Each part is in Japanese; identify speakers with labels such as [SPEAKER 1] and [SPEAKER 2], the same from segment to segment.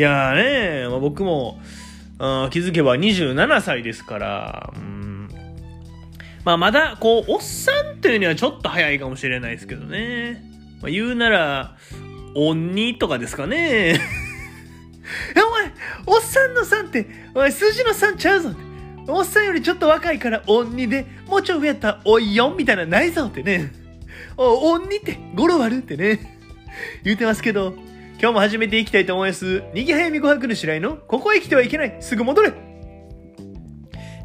[SPEAKER 1] いやーね、まあ、僕も、あ気づけば27歳ですから、まあ、まだ、こう、おっさんというにはちょっと早いかもしれないですけどね。まあ、言うなら、鬼とかですかね。お前、おっさんの3って、お前、数字の3ちゃうぞって。おっさんよりちょっと若いから鬼で、もうちょい上やったらおい4みたいなないぞってね。お、鬼って語呂悪ってね。言うてますけど、今日も始めていきたいと思います。にぎはやみごはくの白井の、ここへ来てはいけない、すぐ戻れ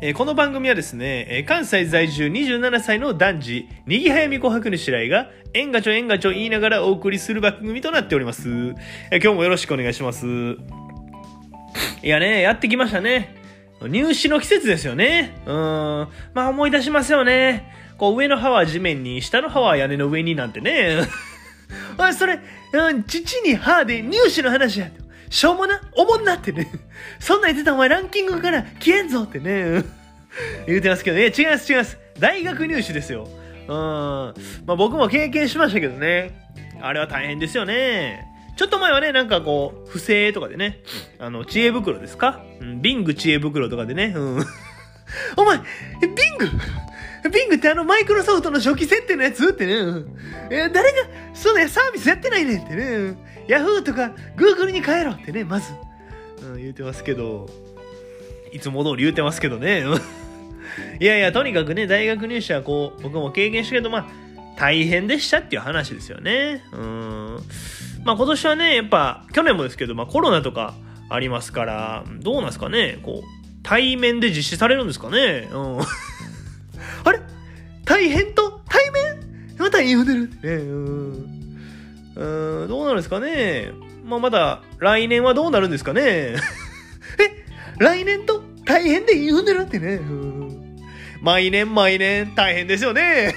[SPEAKER 1] えこの番組はですね、え関西在住27歳の男児、にぎはやみ琥珀の白井が、えんがちょえんがちょ言いながらお送りする番組となっております。え今日もよろしくお願いします。いやね、やってきましたね。入試の季節ですよね。うん。まあ思い出しますよね。こう上の歯は地面に、下の歯は屋根の上になんてね。あ、それ、うん、父に歯で入試の話や。しょうもな、おもんなってね。そんなん言ってたお前ランキングから消えんぞってね。言うてますけどね。違います違います。大学入試ですよ。うん。まあ僕も経験しましたけどね。あれは大変ですよね。ちょっと前はね、なんかこう、不正とかでね、あの、知恵袋ですか？うん、ビング知恵袋とかでね、うん。お前、ビング？ビングってあのマイクロソフトの初期設定のやつってね、うんえ誰がそのサービスやってないねんってね、ヤフーとかグーグルに変えろってね、まず、うん、言うてますけど、いつも通り言うてますけどね。う んいやいや、とにかくね、大学入試はこう、僕も経験したけど、まあ、大変でしたっていう話ですよね。うん。まあ今年はね、やっぱ、去年もですけど、まあコロナとかありますから、どうなんですかね、こう、対面で実施されるんですかね。うん。大変と対面？また言うてる？ってね。うん。うん、どうなるんですかね？まあまだ来年はどうなるんですかね？え、来年と大変で言うてるってね？毎年毎年大変ですよね？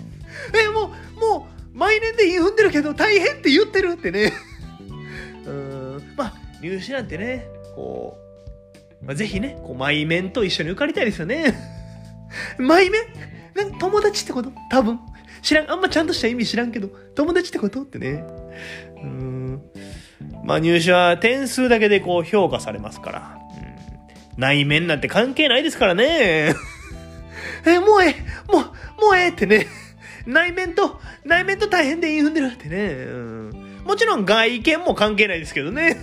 [SPEAKER 1] え、もう、もう、毎年で言うんでるけど大変って言ってるってね？うん。まあ、入試なんてね、こう、まあ、ぜひね、こう、毎面と一緒に受かりたいですよね？毎面？なんか友達ってこと？多分。知らん。あんまちゃんとした意味知らんけど、友達ってこと？ってね。うん。まあ入試は点数だけでこう評価されますから。うん、内面なんて関係ないですからね。え、もうええ、もう、もうええってね。内面と、内面と大変で言い踏んでるってね。うん、もちろん外見も関係ないですけどね。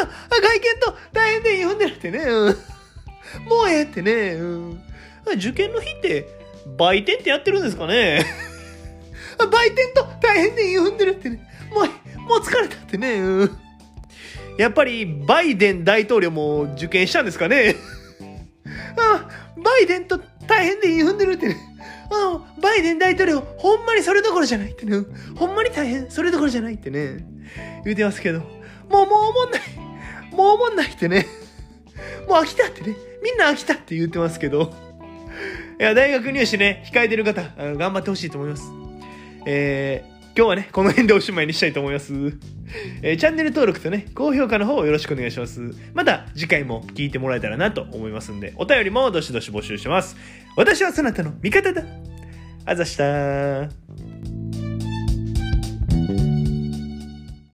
[SPEAKER 1] あ、あ外見と大変で言い踏んでるってね。うん、もうええってね。うん、受験の日って売店ってやってるんですかね？あ売店と大変で言い踏んでるってね。もう、もう疲れたってね。うんやっぱりバイデン大統領も受験したんですかね？あバイデンと大変で言い踏んでるってね。あの、バイデン大統領、ほんまにそれどころじゃないってね。ほんまに大変、それどころじゃないってね。言うてますけど。もう、もう思んない。もう思んないってね。もう飽きたってね。みんな飽きたって言ってますけど。いや、大学入試ね、控えてる方、頑張ってほしいと思います。えー、今日はね、この辺でおしまいにしたいと思います。えーチャンネル登録とね、高評価の方よろしくお願いします。また次回も聞いてもらえたらなと思いますんで、お便りもどしどし募集します。私はそなたの味方だ。あざしたー。